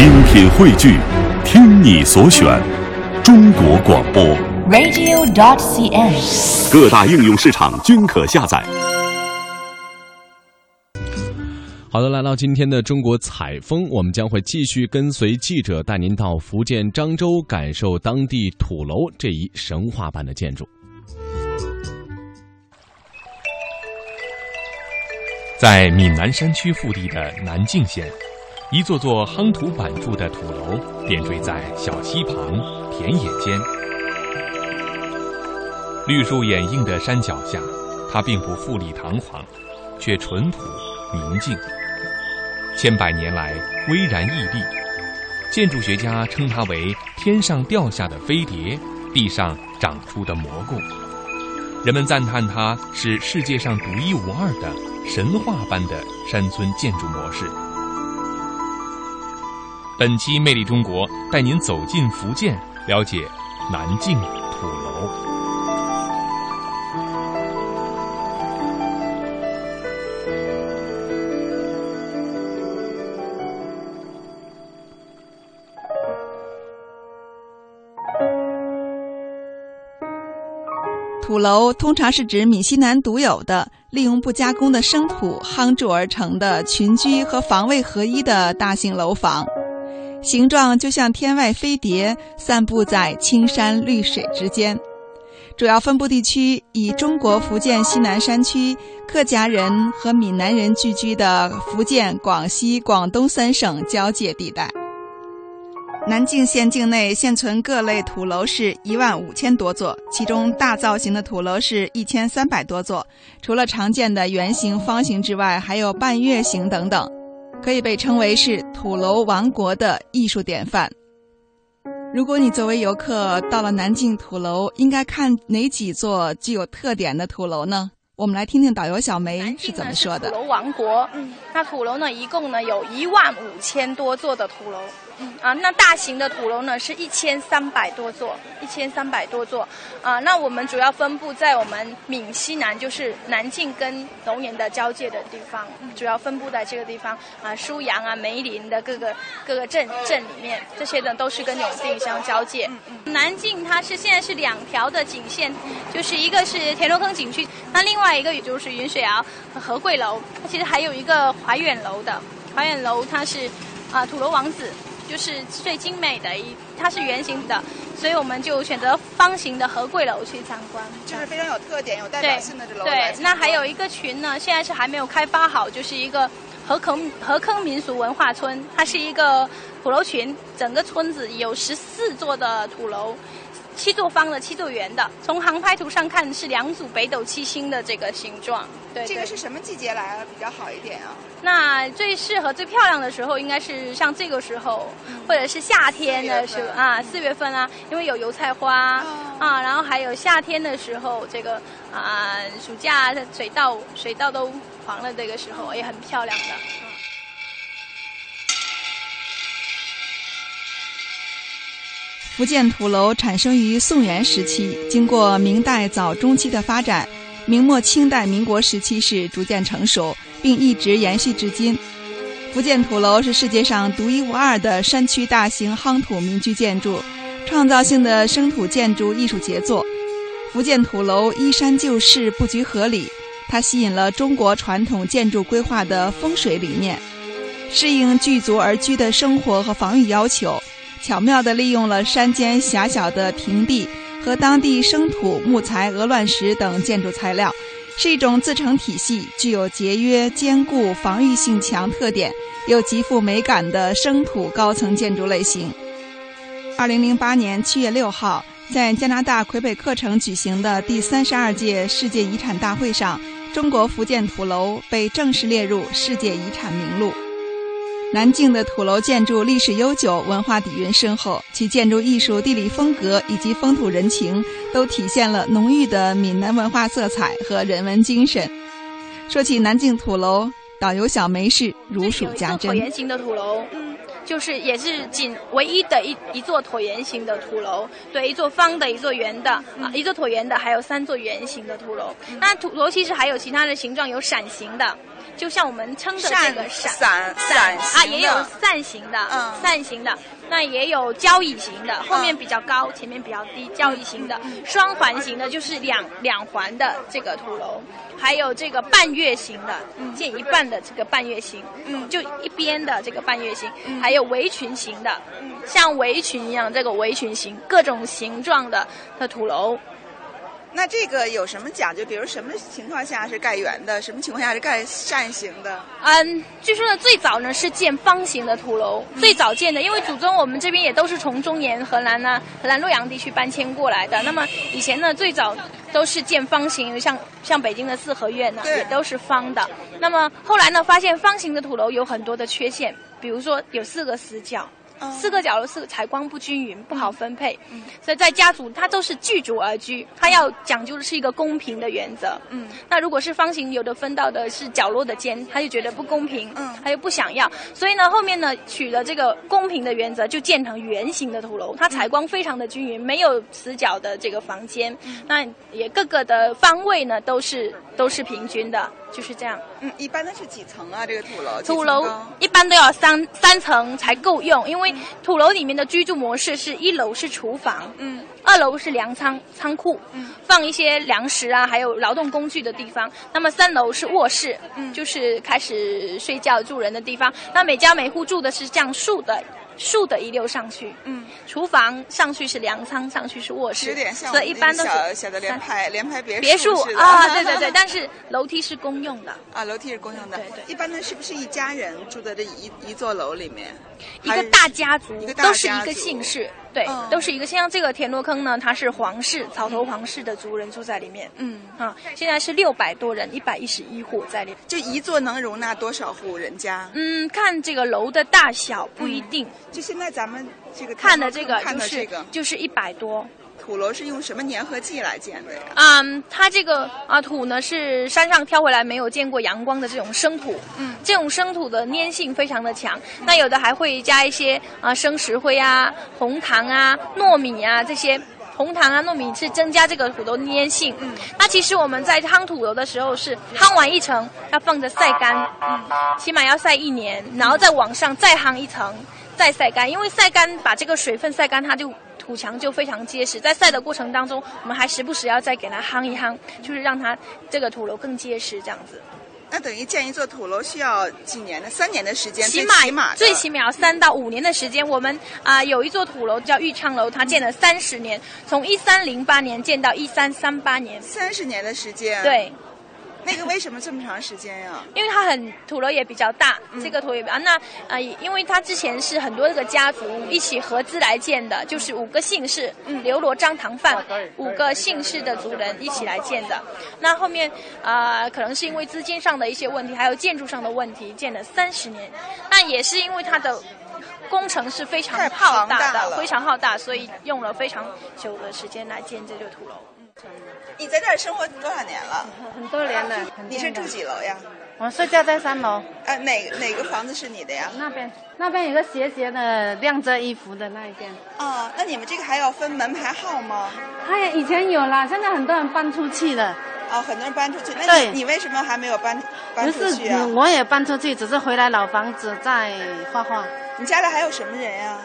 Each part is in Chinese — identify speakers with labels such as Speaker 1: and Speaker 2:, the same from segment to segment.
Speaker 1: 精品汇聚，听你所选，中国广播。
Speaker 2: radio.dot.cn，。
Speaker 1: 各大应用市场均可下载。
Speaker 3: 好的，来到今天的中国采风，我们将会继续跟随记者带您到福建漳州，感受当地土楼这一神话般的建筑。
Speaker 4: 在闽南山区腹地的南靖县，一座座夯土板筑的土楼点缀在小溪旁、田野间。绿树掩映的山脚下，它并不富丽堂皇，却淳朴宁静。千百年来巍然屹立，建筑学家称它为“天上掉下的飞碟，地上长出的蘑菇”。人们赞叹它是世界上独一无二的神话般的山村建筑模式。本期《魅力中国》带您走进福建，了解南靖土楼。
Speaker 5: 土楼通常是指闽西南独有的、利用不加工的生土夯筑而成的群居和防卫合一的大型楼房，形状就像天外飞碟，散布在青山绿水之间。主要分布地区以中国福建西南山区、客家人和闽南人聚居的福建、广西、广东三省交界地带。南靖县境内现存各类土楼是一万五千多座，其中大造型的土楼是一千三百多座。除了常见的圆形、方形之外，还有半月形等等，可以被称为是土楼王国的艺术典范。如果你作为游客到了南靖土楼，应该看哪几座具有特点的土楼呢？我们来听听导游小梅是怎么说的。
Speaker 6: 土楼王国，嗯，那土楼呢，一共呢有一万五千多座的土楼，嗯啊，那大型的土楼呢是一千三百多座，一千三百多座，啊，那我们主要分布在我们闽西南，就是南靖跟龙岩的交界的地方，主要分布在这个地方，啊，舒阳啊、梅林的各个各个镇镇里面，这些呢都是跟永定相交界。嗯嗯南靖它是现在是两条的景线，就是一个是田螺坑景区，那另外。一个也就是云水谣和和贵楼，其实还有一个怀远楼的。怀远楼它是啊、呃、土楼王子，就是最精美的一，它是圆形的，所以我们就选择方形的和贵楼去参观，
Speaker 5: 就是非常有特点、有代表性的这楼。
Speaker 6: 对，那还有一个群呢，现在是还没有开发好，就是一个河坑河坑民俗文化村，它是一个土楼群，整个村子有十四座的土楼。七座方的，七座圆的。从航拍图上看是两组北斗七星的这个形状。对，
Speaker 5: 这个是什么季节来比较好一点啊？
Speaker 6: 那最适合、最漂亮的时候应该是像这个时候，嗯、或者是夏天的时候啊，四月份啊，因为有油菜花、哦、啊，然后还有夏天的时候，这个啊，暑假水稻水稻都黄了，这个时候也很漂亮的。
Speaker 5: 福建土楼产生于宋元时期，经过明代早中期的发展，明末清代民国时期是逐渐成熟，并一直延续至今。福建土楼是世界上独一无二的山区大型夯土民居建筑，创造性的生土建筑艺术杰作。福建土楼依山就势，布局合理，它吸引了中国传统建筑规划的风水理念，适应聚族而居的生活和防御要求。巧妙地利用了山间狭小的平地和当地生土、木材、鹅卵石等建筑材料，是一种自成体系、具有节约、坚固、防御性强特点又极富美感的生土高层建筑类型。二零零八年七月六号，在加拿大魁北克城举行的第三十二届世界遗产大会上，中国福建土楼被正式列入世界遗产名录。南靖的土楼建筑历史悠久，文化底蕴深厚，其建筑艺术、地理风格以及风土人情，都体现了浓郁的闽南文化色彩和人文精神。说起南靖土楼，导游小梅是如数家珍。
Speaker 6: 椭圆形的土楼，嗯，就是也是仅唯一的一一座椭圆形的土楼，对，一座方的，一座圆的，啊，一座椭圆的，还有三座圆形的土楼。那土楼其实还有其他的形状，有伞形的。就像我们称的这个伞
Speaker 5: 伞
Speaker 6: 伞啊，也有扇形的，
Speaker 5: 嗯。
Speaker 6: 扇形的，那也有交椅型的，后面比较高，前面比较低，交椅型的，双环形的就是两两环的这个土楼，还有这个半月形的，建一半的这个半月形，
Speaker 5: 嗯。
Speaker 6: 就一边的这个半月形，还有围裙形的，像围裙一样这个围裙形，各种形状的的土楼。
Speaker 5: 那这个有什么讲究？比如什么情况下是盖圆的，什么情况下是盖扇形的？
Speaker 6: 嗯，据说呢，最早呢是建方形的土楼，最早建的，因为祖宗我们这边也都是从中原、河南呐、河南洛阳地区搬迁过来的。那么以前呢，最早都是建方形，像像北京的四合院呢，
Speaker 5: 对
Speaker 6: 也都是方的。那么后来呢，发现方形的土楼有很多的缺陷，比如说有四个死角。
Speaker 5: 哦
Speaker 6: 四个角楼是采光不均匀，不好分配，所以在家族它都是聚族而居，它要讲究的是一个公平的原则。
Speaker 5: 嗯，
Speaker 6: 那如果是方形，有的分到的是角落的尖，他就觉得不公平，
Speaker 5: 嗯。
Speaker 6: 他就不想要，所以呢，后面呢取了这个公平的原则，就建成圆形的土楼，它采光非常的均匀，没有死角的这个房间，那也各个的方位呢都是都是平均的，就是这样。
Speaker 5: 嗯，一般的是几层啊？这个土楼？
Speaker 6: 土楼一般都要三三层才够用，因为土楼里面的居住模式是一楼是厨房，
Speaker 5: 嗯，
Speaker 6: 二楼是粮仓仓库，
Speaker 5: 嗯，
Speaker 6: 放一些粮食啊，还有劳动工具的地方。那么三楼是卧室，
Speaker 5: 嗯
Speaker 6: 就是开始睡觉住人的地方。那每家每户住的是这样竖的。竖的一溜上去，
Speaker 5: 嗯，
Speaker 6: 厨房上去是粮仓，上去是卧室，
Speaker 5: 有点像
Speaker 6: 所以一般都是
Speaker 5: 小小的连
Speaker 6: 三
Speaker 5: 排连排别
Speaker 6: 别
Speaker 5: 墅别
Speaker 6: 墅啊，对对对，但是楼梯是公用的。
Speaker 5: 啊，楼梯是公用的。
Speaker 6: 对对。
Speaker 5: 一般呢，是不是一家人住在这一一座楼里面？
Speaker 6: 一个大家族。都是一个姓氏，对，
Speaker 5: 嗯
Speaker 6: 都是一个。像这个田螺坑呢，它是皇室草头皇室的族人住在里面，
Speaker 5: 嗯，
Speaker 6: 啊，现在是六百多人，一百一十一户在里面。
Speaker 5: 就一座能容纳多少户人家？
Speaker 6: 嗯，看这个楼的大小不一定，
Speaker 5: 就现在咱们这个
Speaker 6: 看的这个
Speaker 5: 看
Speaker 6: 就是
Speaker 5: 的这个
Speaker 6: 就是一百多。
Speaker 5: 土楼是用什么粘合剂来建的呀？
Speaker 6: 嗯，它这个啊土呢是山上挑回来没有见过阳光的这种生土，
Speaker 5: 嗯
Speaker 6: 这种生土的粘性非常的强。那有的还会加一些啊生石灰啊、红糖啊、糯米啊这些。红糖啊、糯米是增加这个土楼粘性。嗯，那其实我们在夯土楼的时候是夯完一层，要放着晒干，嗯，起码要晒一年，然后再往上再夯一层，再晒干，因为晒干把这个水分晒干，它就土墙就非常结实。在晒的过程当中，我们还时不时要再给它夯一夯，就是让它这个土楼更结实，这样子。
Speaker 5: 那等于建一座土楼需要几年呢？三年的时间，
Speaker 6: 起
Speaker 5: 最起码
Speaker 6: 最起码要三到五年的时间。我们啊、有一座土楼叫玉昌楼，它建了三十年，从一三零八年建到一三三八年。
Speaker 5: 三十年的时间。，
Speaker 6: 对，
Speaker 5: 那个为什么这么长时间呀？
Speaker 6: 因为它很土楼也比较大，
Speaker 5: 嗯
Speaker 6: 这个土也比较那啊、因为它之前是很多这个家族一起合资来建的，就是五个姓氏，
Speaker 5: 嗯
Speaker 6: 刘罗张唐范五个姓氏的族人一起来建的。那后面啊、可能是因为资金上的一些问题，还有建筑上的问题，建了三十年。那也是因为它的。工程是非常浩
Speaker 5: 大
Speaker 6: 大的，
Speaker 5: 了
Speaker 6: 非常浩大，所以用了非常久的时间来建这座土楼。
Speaker 5: 你在这儿生活多少年了？
Speaker 2: 很多年了。
Speaker 5: 你是住几楼呀？
Speaker 2: 我睡觉在三楼
Speaker 5: 哎，哪哪个房子是你的呀？
Speaker 2: 那边，那边有个斜斜的晾着衣服的那一边。
Speaker 5: 哦，那你们这个还要分门牌号吗？
Speaker 2: 哎呀，以前有啦，现在很多人搬出去了。
Speaker 5: 哦，很多人搬出去。那你你为什么还没有搬搬
Speaker 2: 不是
Speaker 5: 出去啊？
Speaker 2: 嗯我也搬出去，只是回来老房子在画画。
Speaker 5: 你家里还有什么人呀？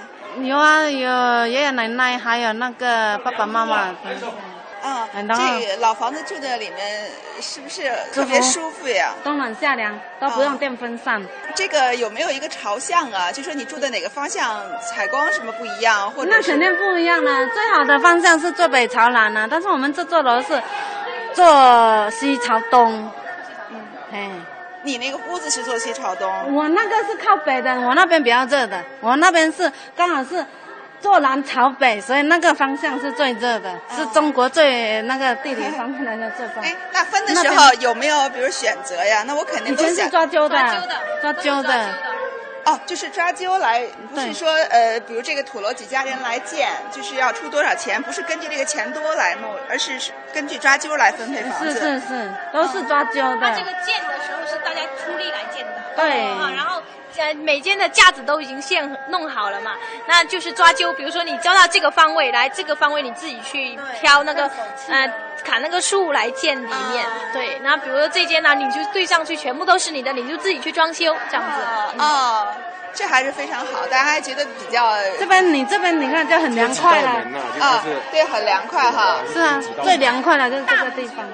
Speaker 2: 有啊，有爷爷奶奶，还有那个爸爸妈妈。
Speaker 5: 啊，这个老房子住在里面是不是特别舒服呀？
Speaker 2: 冬暖夏凉，都不用电风扇。
Speaker 5: 这个有没有一个朝向啊？就说你住的哪个方向采光什么不一样，或者
Speaker 2: 那肯定不一样了。最好的方向是坐北朝南啊，但是我们这座楼是坐西朝东。嗯，哎。
Speaker 5: 你那个屋子是坐西朝东。
Speaker 2: 我那个是靠北的，我那边比较热的，我那边是刚好是坐南朝北，所以那个方向是最热的，是中国最那个地理方面来的最方。
Speaker 5: 哎，那分的时候有没有比如选择呀？那我肯定都想
Speaker 2: 抓阄的，
Speaker 6: 抓阄的
Speaker 2: 抓阄的。
Speaker 5: 哦，就是抓阄来，不是说呃，比如这个土楼几家人来建，就是要出多少钱，不是根据这个钱多来弄，而是根据抓阄来分配房子。
Speaker 2: 是是是，都是抓阄
Speaker 6: 它这个。建的时候是大家出力来建的，
Speaker 2: 对
Speaker 6: 啊，然后呃每间的架子都已经现弄好了嘛，那就是抓阄，比如说你交到这个方位来，这个方位你自己去挑那个呃砍那个树来建里面，对，那比如说这间呢，你就对上去全部都是你的，你就自己去装修这样子。嗯
Speaker 5: 哦，这还是非常好，大家还觉得比较
Speaker 2: 这边你这边你看就很凉快了，
Speaker 5: 啊，对，很凉快哈。
Speaker 2: 是啊，最凉快了就是这个地方。